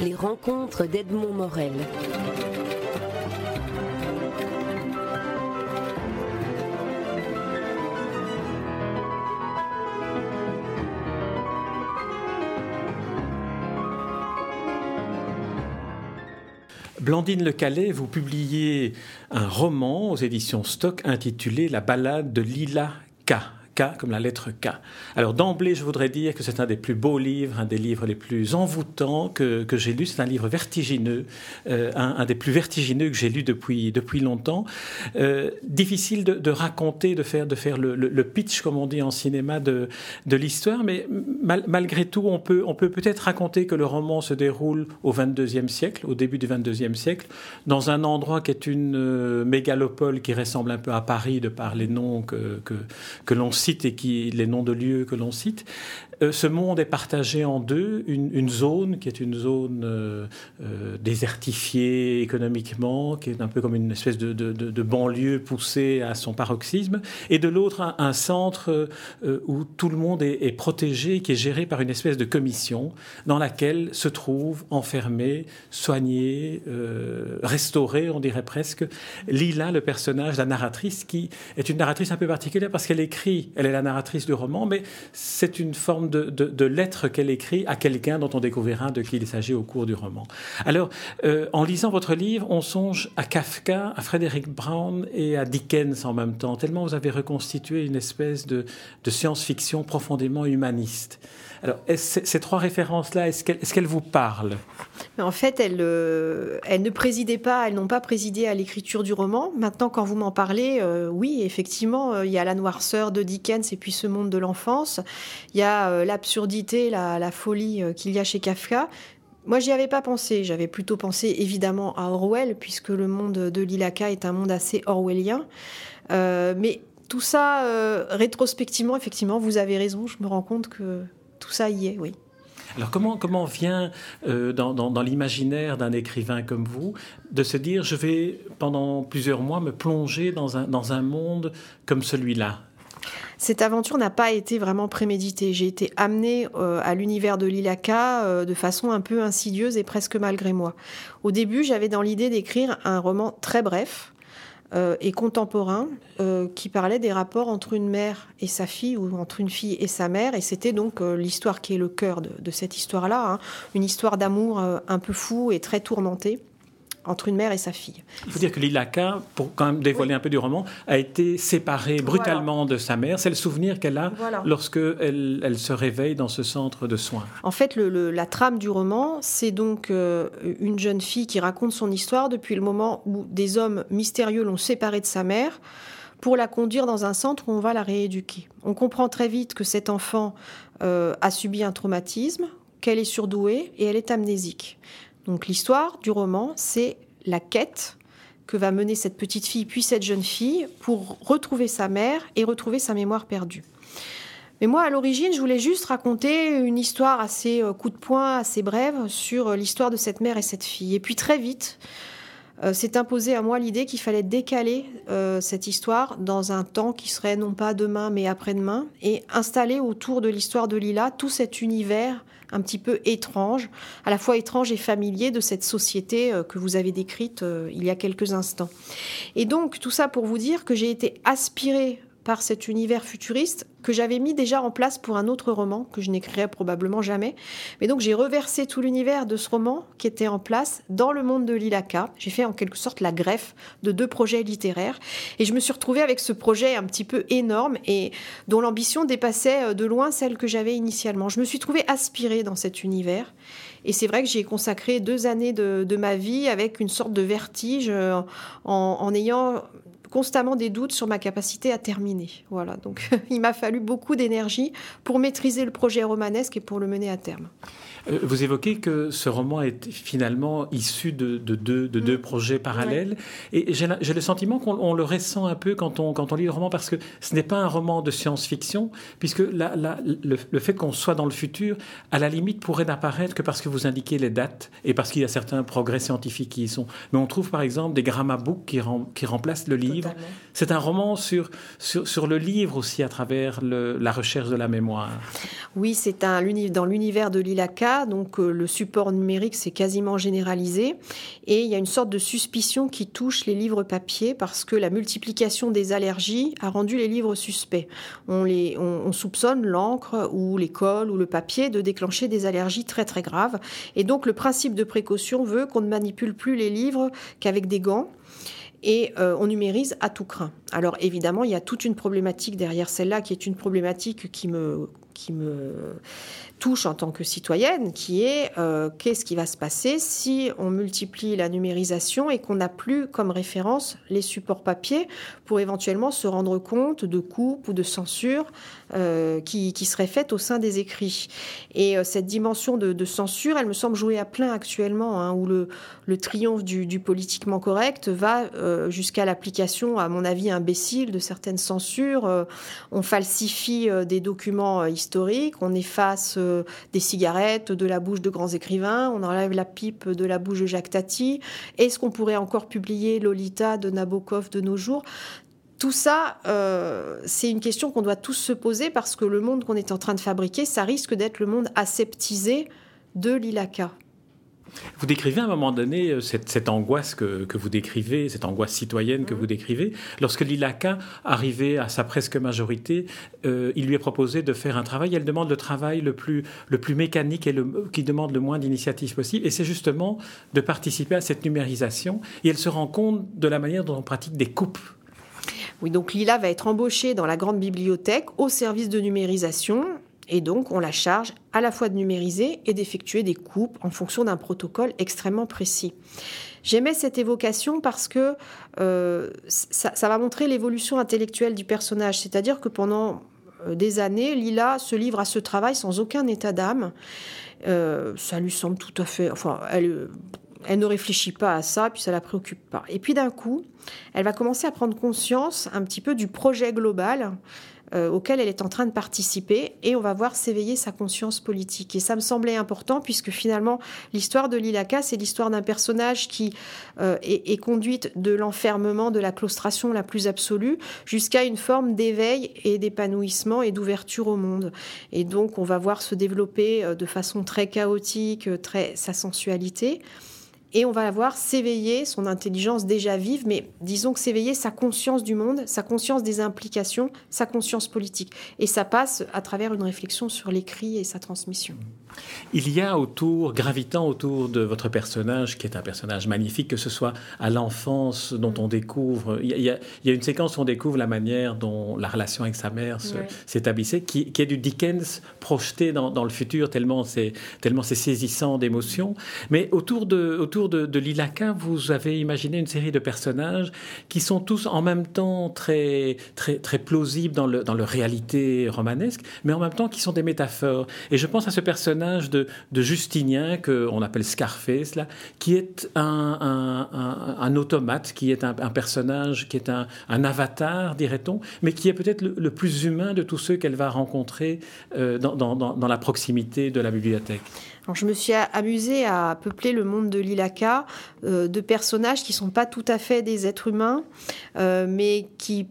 Les rencontres d'Edmond Morel. Blandine Le Calais, vous publiez un roman aux éditions Stock intitulé La balade de Lila K comme la lettre K. Alors d'emblée, je voudrais dire que c'est un des plus beaux livres, un des livres les plus envoûtants que, que j'ai lu. C'est un livre vertigineux, euh, un, des plus vertigineux que j'ai lu depuis, depuis longtemps. Euh, difficile de, raconter, de faire, de faire le, pitch, comme on dit en cinéma, de, de l'histoire, mais malgré tout, on peut on peut peut-être raconter que le roman se déroule au 22e siècle, au début du 22e siècle, dans un endroit qui est une euh, mégalopole qui ressemble un peu à Paris de par les noms que, que l'on cite et qui, les noms de lieux que l'on cite. Euh, ce monde est partagé en deux. Une, zone qui est une zone euh, euh, désertifiée économiquement, qui est un peu comme une espèce de, banlieue poussée à son paroxysme, et de l'autre un, centre où tout le monde est, protégé, qui est géré par une espèce de commission dans laquelle se trouve enfermé, soigné, restauré, on dirait presque, Lila, le personnage, la narratrice, qui est une narratrice un peu particulière parce qu'elle écrit, elle est la narratrice du roman, mais c'est une forme de, lettres qu'elle écrit à quelqu'un dont on découvrira de qui il s'agit au cours du roman. Alors, euh, en lisant votre livre, on songe à Kafka, à Frédéric Brown et à Dickens en même temps, tellement vous avez reconstitué une espèce de science-fiction profondément humaniste. Alors, ces trois références-là, est-ce qu'elles vous parlent? En fait, euh, elles, ne présidaient pas, elles n'ont pas présidé à l'écriture du roman. Maintenant, quand vous m'en parlez, euh, oui, effectivement, il y a la noirceur de Dickens et puis ce monde de l'enfance. Il y a l'absurdité, la, folie qu'il y a chez Kafka. Moi, j'y avais pas pensé. J'avais plutôt pensé évidemment à Orwell, puisque le monde de Lilaka est un monde assez orwellien. mais tout ça, rétrospectivement, effectivement, vous avez raison. Je me rends compte que tout ça y est, oui. Alors comment, comment vient euh, dans, dans, l'imaginaire d'un écrivain comme vous de se dire je vais pendant plusieurs mois me plonger dans un, dans un monde comme celui-là? Cette aventure n'a pas été vraiment préméditée. J'ai été amenée euh, à l'univers de Lilaka euh, de façon un peu insidieuse et presque malgré moi. Au début, j'avais dans l'idée d'écrire un roman très bref, euh, et contemporain qui parlait des rapports entre une mère et sa fille ou entre une fille et sa mère. Et c'était donc l'histoire qui est le cœur de, cette histoire-là, hein. une histoire d'amour un peu fou et très tourmentée entre une mère et sa fille. Il faut dire que Lilaka, pour quand même dévoiler un peu du roman, a été séparée brutalement de sa mère. C'est le souvenir qu'elle a lorsque elle, elle, se réveille dans ce centre de soins. En fait, le, la trame du roman, c'est donc euh, une jeune fille qui raconte son histoire depuis le moment où des hommes mystérieux l'ont séparée de sa mère pour la conduire dans un centre où on va la rééduquer. On comprend très vite que cet enfant euh, a subi un traumatisme, qu'elle est surdouée et elle est amnésique. Donc l'histoire du roman, c'est la quête que va mener cette petite fille puis cette jeune fille pour retrouver sa mère et retrouver sa mémoire perdue. Mais moi, à l'origine, je voulais juste raconter une histoire assez euh, coup de poing, assez brève sur euh, l'histoire de cette mère et cette fille. Et puis très vite, euh, s'est imposé à moi l'idée qu'il fallait décaler cette histoire dans un temps qui serait non pas demain mais après-demain et installer autour de l'histoire de Lila tout cet univers un petit peu étrange, à la fois étrange et familier de cette société euh, que vous avez décrite euh, il y a quelques instants. Et donc tout ça pour vous dire que j'ai été aspirée par cet univers futuriste que j'avais mis déjà en place pour un autre roman que je n'écrirai probablement jamais. Mais donc j'ai reversé tout l'univers de ce roman qui était en place dans le monde de l'Ilaka. J'ai fait en quelque sorte la greffe de deux projets littéraires et je me suis retrouvée avec ce projet un petit peu énorme et dont l'ambition dépassait euh, de loin celle que j'avais initialement. Je me suis trouvée aspirée dans cet univers et c'est vrai que j'ai consacré deux années de, ma vie avec une sorte de vertige euh, en, en ayant constamment des doutes sur ma capacité à terminer. Voilà, donc il m'a fallu beaucoup d'énergie pour maîtriser le projet romanesque et pour le mener à terme. Euh, vous évoquez que ce roman est finalement issu de, deux, de deux, mm. projets parallèles. Et j'ai le sentiment qu'on le ressent un peu quand on, quand on lit le roman, parce que ce n'est pas un roman de science-fiction, puisque la, le, fait qu'on soit dans le futur, à la limite, pourrait n'apparaître que parce que vous indiquez les dates et parce qu'il y a certains progrès scientifiques qui y sont. Mais on trouve par exemple des grammabooks qui, qui remplacent le livre livre. C'est un roman sur, sur, le livre aussi à travers la recherche de la mémoire. Oui, c'est un, dans l'univers de l'ILACA, donc euh, le support numérique s'est quasiment généralisé et il y a une sorte de suspicion qui touche les livres papier parce que la multiplication des allergies a rendu les livres suspects. On, les, on, soupçonne l'encre ou l'école ou le papier de déclencher des allergies très très graves et donc le principe de précaution veut qu'on ne manipule plus les livres qu'avec des gants et euh, on numérise à tout craint. Alors évidemment, il y a toute une problématique derrière celle-là qui est une problématique qui me qui me touche en tant que citoyenne, qui est euh, qu'est-ce qui va se passer si on multiplie la numérisation et qu'on n'a plus comme référence les supports papier pour éventuellement se rendre compte de coupes ou de censure euh, qui, qui seraient faites au sein des écrits. Et euh, cette dimension de, censure, elle me semble jouer à plein actuellement, hein, où le, le, triomphe du, politiquement correct va jusqu'à l'application, à mon avis, imbécile de certaines censures. on falsifie des documents historiques on efface euh, des cigarettes de la bouche de grands écrivains, on enlève la pipe de la bouche de Jacques Tati. Est-ce qu'on pourrait encore publier Lolita de Nabokov de nos jours? Tout ça, euh, c'est une question qu'on doit tous se poser parce que le monde qu'on est en train de fabriquer, ça risque d'être le monde aseptisé de l'ILACA. Vous décrivez à un moment donné euh, cette, angoisse que, vous décrivez, cette angoisse citoyenne que mhm. vous décrivez. Lorsque l'ILACA, arrivait à sa presque majorité, euh, il lui est proposé de faire un travail. Elle demande le travail le plus, le plus mécanique et le, qui demande le moins d'initiatives possible. Et c'est justement de participer à cette numérisation. Et elle se rend compte de la manière dont on pratique des coupes oui, donc Lila va être embauchée dans la grande bibliothèque au service de numérisation et donc, on la charge à la fois de numériser et d'effectuer des coupes en fonction d'un protocole extrêmement précis. J'aimais cette évocation parce que euh, ça, va montrer l'évolution intellectuelle du personnage. C'est-à-dire que pendant euh, des années, Lila se livre à ce travail sans aucun état d'âme. Euh, ça lui semble tout à fait. Enfin, elle, elle ne réfléchit pas à ça, puis ça la préoccupe pas. Et puis d'un coup, elle va commencer à prendre conscience un petit peu du projet global euh, auquel elle est en train de participer et on va voir s'éveiller sa conscience politique. Et ça me semblait important puisque finalement l'histoire de Lilaka, c'est l'histoire d'un personnage qui euh, est, conduite de l'enfermement, de la claustration la plus absolue jusqu'à une forme d'éveil et d'épanouissement et d'ouverture au monde. Et donc on va voir se développer euh, de façon très chaotique, très sa sensualité et on va la voir s'éveiller, son intelligence déjà vive, mais disons que s'éveiller sa conscience du monde, sa conscience des implications, sa conscience politique. Et ça passe à travers une réflexion sur l'écrit et sa transmission. Il y a autour, gravitant autour de votre personnage, qui est un personnage magnifique, que ce soit à l'enfance dont on découvre, il y, a, une séquence où on découvre la manière dont la relation avec sa mère s'établissait, qui, est du Dickens projeté dans, le futur, tellement c'est tellement c'est saisissant d'émotions. Mais autour de autour de, de vous avez imaginé une série de personnages qui sont tous en même temps très très très plausibles dans le dans leur réalité romanesque, mais en même temps qui sont des métaphores. Et je pense à ce personnage de, Justinien, qu'on appelle Scarface, là, qui est un, automate, qui est un, personnage, qui est un, avatar, dirait-on, mais qui est peut-être le, plus humain de tous ceux qu'elle va rencontrer euh, dans, la proximité de la bibliothèque. Je me suis amusée à peupler le monde de l'Ilaka euh, de personnages qui ne sont pas tout à fait des êtres humains, euh, mais qui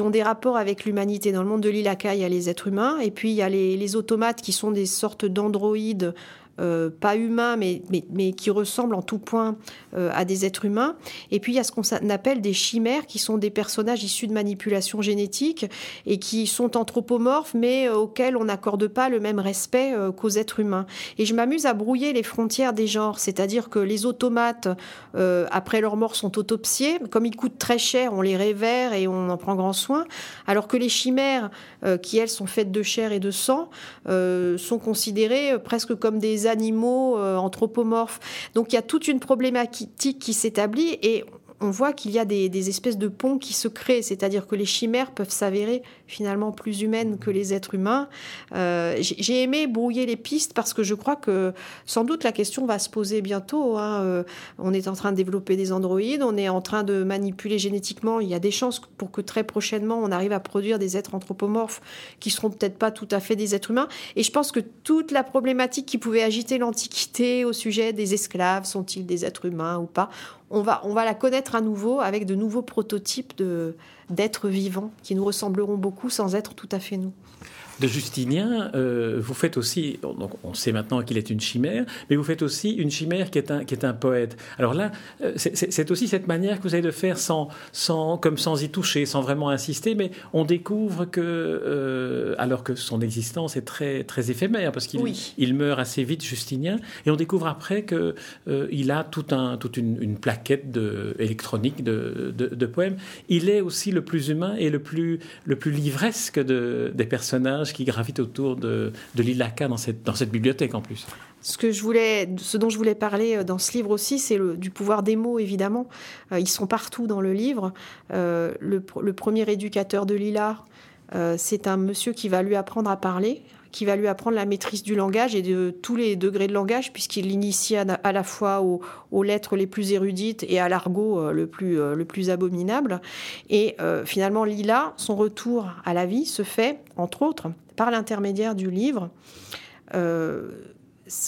ont des rapports avec l'humanité. Dans le monde de l'Ilaka, il y a les êtres humains, et puis il y a les automates qui sont des sortes d'androïdes euh, pas humains, mais, mais, qui ressemblent en tout point euh, à des êtres humains. Et puis il y a ce qu'on appelle des chimères, qui sont des personnages issus de manipulation génétique et qui sont anthropomorphes, mais euh, auxquels on n'accorde pas le même respect qu'aux êtres humains. Et je m'amuse à brouiller les frontières des genres, c'est-à-dire que les automates, après leur mort, sont autopsiés. Comme ils coûtent très cher, on les révère et on en prend grand soin. Alors que les chimères, qui elles sont faites de chair et de sang, sont considérées presque comme des animaux euh, anthropomorphes. Donc il y a toute une problématique qui s'établit et on voit qu'il y a des, espèces de ponts qui se créent, c'est-à-dire que les chimères peuvent s'avérer finalement plus humaines que les êtres humains. Euh, j'ai aimé brouiller les pistes parce que je crois que sans doute la question va se poser bientôt. Hein. Euh, on est en train de développer des androïdes, on est en train de manipuler génétiquement. Il y a des chances pour que très prochainement on arrive à produire des êtres anthropomorphes qui seront peut-être pas tout à fait des êtres humains. Et je pense que toute la problématique qui pouvait agiter l'Antiquité au sujet des esclaves, sont-ils des êtres humains ou pas, on va, on va la connaître à nouveau avec de nouveaux prototypes d'êtres vivants qui nous ressembleront beaucoup sans être tout à fait nous de Justinien, euh, vous faites aussi, donc on sait maintenant qu'il est une chimère, mais vous faites aussi une chimère qui est un, qui est un poète. Alors là, euh, c'est aussi cette manière que vous avez de faire sans, sans, comme sans y toucher, sans vraiment insister, mais on découvre que, euh, alors que son existence est très, très éphémère, parce qu'il il meurt assez vite, Justinien, et on découvre après qu'il il a tout un, toute une, plaquette de, électronique de, de, poèmes. Il est aussi le plus humain et le plus, le plus livresque des personnages qui gravitent autour de, de l'Ilaka dans cette, bibliothèque en plus. Ce, que je voulais, ce dont je voulais parler euh, dans ce livre aussi, c'est du pouvoir des mots, évidemment. Euh, ils sont partout dans le livre. Euh, le, premier éducateur de Lila, c'est un monsieur qui va lui apprendre à parler, qui va lui apprendre la maîtrise du langage et de tous les degrés de langage, puisqu'il l'initie à, la fois aux, lettres les plus érudites et à l'argot le, plus, le plus abominable. Et finalement, Lila, son retour à la vie se fait, entre autres, par l'intermédiaire du livre. Euh,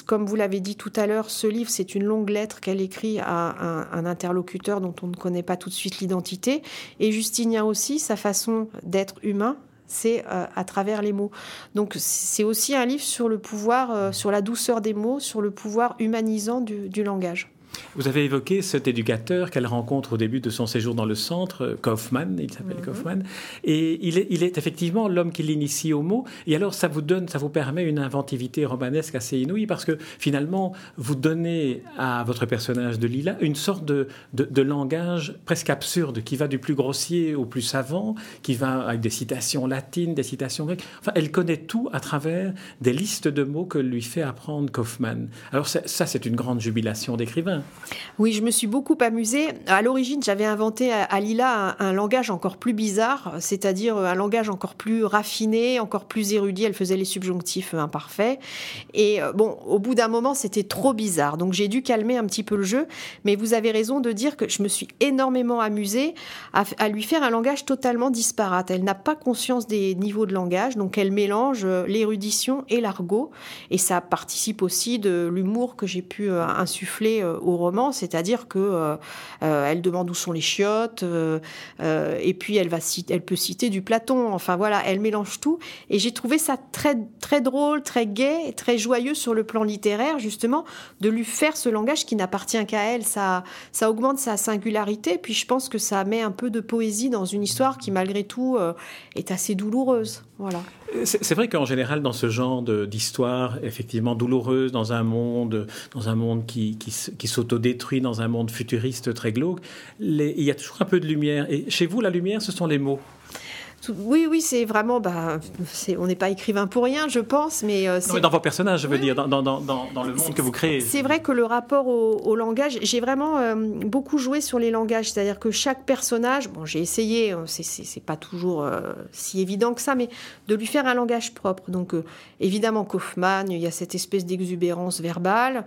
comme vous l'avez dit tout à l'heure, ce livre, c'est une longue lettre qu'elle écrit à un, interlocuteur dont on ne connaît pas tout de suite l'identité. Et Justinien aussi, sa façon d'être humain, c'est euh, à travers les mots. Donc c'est aussi un livre sur le pouvoir, euh, sur la douceur des mots, sur le pouvoir humanisant du langage. Vous avez évoqué cet éducateur qu'elle rencontre au début de son séjour dans le centre, Kaufmann, il s'appelle mhm. Kaufmann, et il est, il est effectivement l'homme qui l'initie au mot. Et alors, ça vous donne, ça vous permet une inventivité romanesque assez inouïe parce que finalement, vous donnez à votre personnage de Lila une sorte de, de, langage presque absurde qui va du plus grossier au plus savant, qui va avec des citations latines, des citations grecques. Enfin, elle connaît tout à travers des listes de mots que lui fait apprendre Kaufmann. Alors, ça, c'est une grande jubilation d'écrivain. Oui, je me suis beaucoup amusée. À l'origine, j'avais inventé à Lila un, langage encore plus bizarre, c'est-à-dire un langage encore plus raffiné, encore plus érudit. Elle faisait les subjonctifs imparfaits. Et euh, bon, au bout d'un moment, c'était trop bizarre. Donc j'ai dû calmer un petit peu le jeu. Mais vous avez raison de dire que je me suis énormément amusée à, lui faire un langage totalement disparate. Elle n'a pas conscience des niveaux de langage, donc elle mélange euh, l'érudition et l'argot. Et ça participe aussi de l'humour que j'ai pu euh, insuffler au roman, c'est-à-dire que euh, euh, elle demande où sont les chiottes, euh, et puis elle va elle peut citer du Platon. Enfin voilà, elle mélange tout, et j'ai trouvé ça très très drôle, très gai, très joyeux sur le plan littéraire justement de lui faire ce langage qui n'appartient qu'à elle. Ça ça augmente sa singularité, puis je pense que ça met un peu de poésie dans une histoire qui malgré tout est assez douloureuse. Voilà. C'est vrai qu'en général, dans ce genre d'histoire, effectivement douloureuse, dans un monde, dans un monde qui, qui, qui s'autodétruit, dans un monde futuriste très glauque, il y a toujours un peu de lumière. Et chez vous, la lumière, ce sont les mots. Oui, oui, c'est vraiment. Bah, on n'est pas écrivain pour rien, je pense, mais. Euh, dans vos personnages, je veux dire, dans, le monde que vous créez. C'est vrai que le rapport au, langage, j'ai vraiment euh, beaucoup joué sur les langages, c'est-à-dire que chaque personnage, bon, j'ai essayé, euh, c'est pas toujours si évident que ça, mais de lui faire un langage propre. Donc, évidemment, Kaufmann, il y a cette espèce d'exubérance verbale.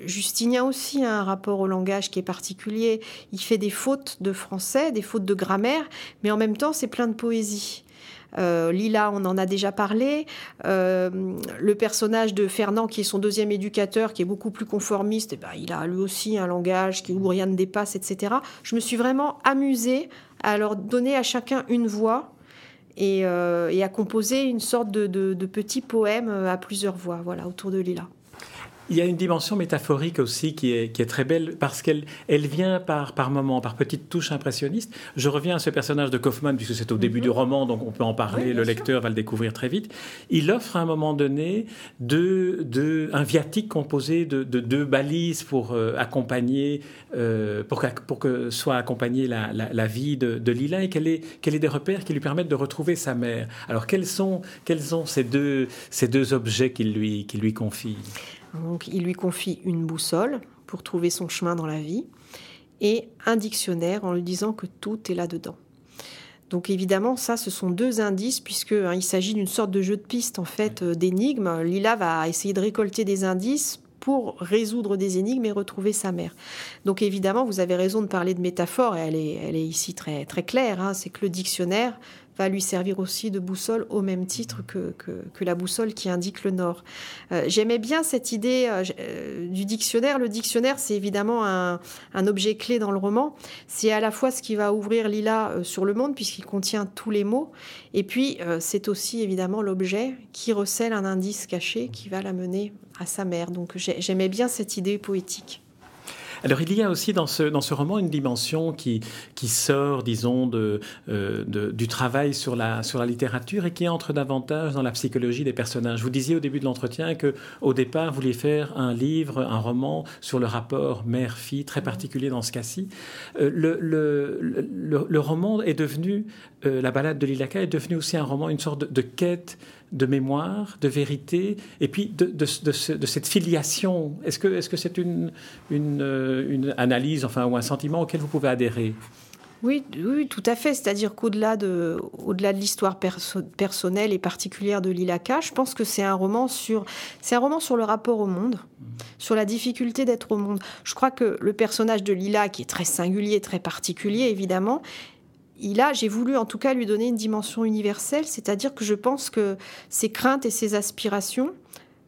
Justinien aussi a un rapport au langage qui est particulier. Il fait des fautes de français, des fautes de grammaire, mais en même temps, c'est plein de poésie. Euh, Lila, on en a déjà parlé. Euh, le personnage de Fernand, qui est son deuxième éducateur, qui est beaucoup plus conformiste, eh ben, il a lui aussi un langage qui, où rien ne dépasse, etc. Je me suis vraiment amusée à leur donner à chacun une voix et, euh, à composer une sorte de, de petit poème à plusieurs voix voilà, autour de Lila. Il y a une dimension métaphorique aussi qui est, qui est très belle parce qu'elle elle vient par, par moments, par petites touches impressionnistes. Je reviens à ce personnage de Kaufman puisque c'est au début mhm. du roman, donc on peut en parler, le lecteur va le découvrir très vite. Il offre à un moment donné de, de, un viatique composé de, de deux balises pour euh, accompagner, euh, pour, que, pour que soit accompagnée la, la, vie de, de Lila et qu'elle ait, des repères qui lui permettent de retrouver sa mère. Alors quels sont, quels sont ces, deux, ces deux objets qu'il lui, qu'il lui confie? Donc il lui confie une boussole pour trouver son chemin dans la vie et un dictionnaire en lui disant que tout est là-dedans. Donc évidemment, ça, ce sont deux indices puisque hein, il s'agit d'une sorte de jeu de piste en fait euh, d'énigmes. Lila va essayer de récolter des indices pour résoudre des énigmes et retrouver sa mère. Donc évidemment, vous avez raison de parler de métaphore, et elle est, elle est ici très, très claire, hein. c'est que le dictionnaire va lui servir aussi de boussole au même titre que, que, la boussole qui indique le nord. Euh, j'aimais bien cette idée euh, euh, du dictionnaire. Le dictionnaire, c'est évidemment un, un, objet clé dans le roman. C'est à la fois ce qui va ouvrir Lila sur le monde, puisqu'il contient tous les mots, et puis c'est aussi évidemment l'objet qui recèle un indice caché qui va la mener à sa mère. Donc j'aimais bien cette idée poétique. Alors il y a aussi dans ce, dans ce roman une dimension qui, qui sort, disons, de, euh, de, du travail sur la, sur la littérature et qui entre davantage dans la psychologie des personnages. Vous disiez au début de l'entretien que au départ vous vouliez faire un livre, un roman sur le rapport mère-fille, très particulier dans ce cas-ci. Euh, le, le, le, roman est devenu, euh, la balade de Lilaka est devenu aussi un roman, une sorte de quête de mémoire, de vérité, et puis de, de, de, cette filiation. Est-ce que c'est -ce c'est une, une, euh, une, analyse enfin, ou un sentiment auquel vous pouvez adhérer? Oui, oui, tout à fait. C'est-à-dire qu'au-delà de, au-delà de l'histoire personnelle et particulière de Lilaka, je pense que c'est un roman sur, c'est un roman sur le rapport au monde, sur la difficulté d'être au monde. Je crois que le personnage de Lila, qui est très singulier, très particulier, évidemment, il a, j'ai voulu en tout cas lui donner une dimension universelle, c'est-à-dire que je pense que ses craintes et ses aspirations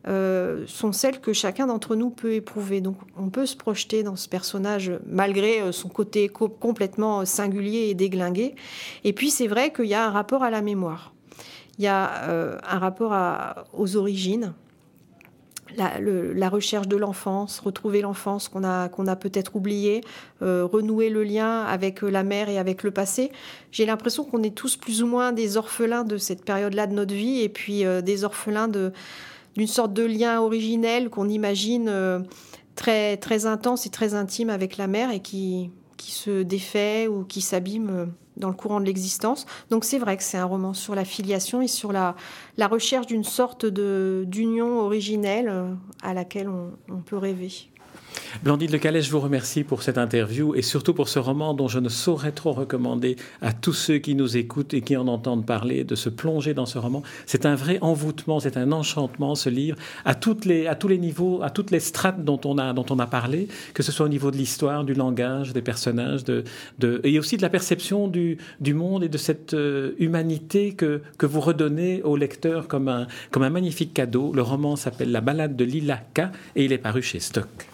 euh, sont celles que chacun d'entre nous peut éprouver. Donc on peut se projeter dans ce personnage malgré euh, son côté complètement singulier et déglingué. Et puis c'est vrai qu'il y a un rapport à la mémoire. Il y a euh, un rapport aux origines la, recherche de l'enfance, retrouver l'enfance qu'on a, a peut-être oubliée, euh, renouer le lien avec la mère et avec le passé. J'ai l'impression qu'on est tous plus ou moins des orphelins de cette période-là de notre vie et puis euh, des orphelins de, d'une sorte de lien originel qu'on imagine euh, très, très intense et très intime avec la mère et qui, qui se défait ou qui s'abîme dans le courant de l'existence. Donc c'est vrai que c'est un roman sur la filiation et sur la, la recherche d'une sorte d'union originelle euh, à laquelle on peut rêver. Blandine Le Calais, je vous remercie pour cette interview et surtout pour ce roman dont je ne saurais trop recommander à tous ceux qui nous écoutent et qui en entendent parler de se plonger dans ce roman. C'est un vrai envoûtement, c'est un enchantement ce livre à, les, à tous les niveaux, à toutes les strates dont on a, dont on a parlé, que ce soit au niveau de l'histoire, du langage, des personnages, de, et aussi de la perception du, du monde et de cette euh, humanité que, que vous redonnez au lecteur comme un, comme un magnifique cadeau. Le roman s'appelle La balade de Lila et il est paru chez Stock.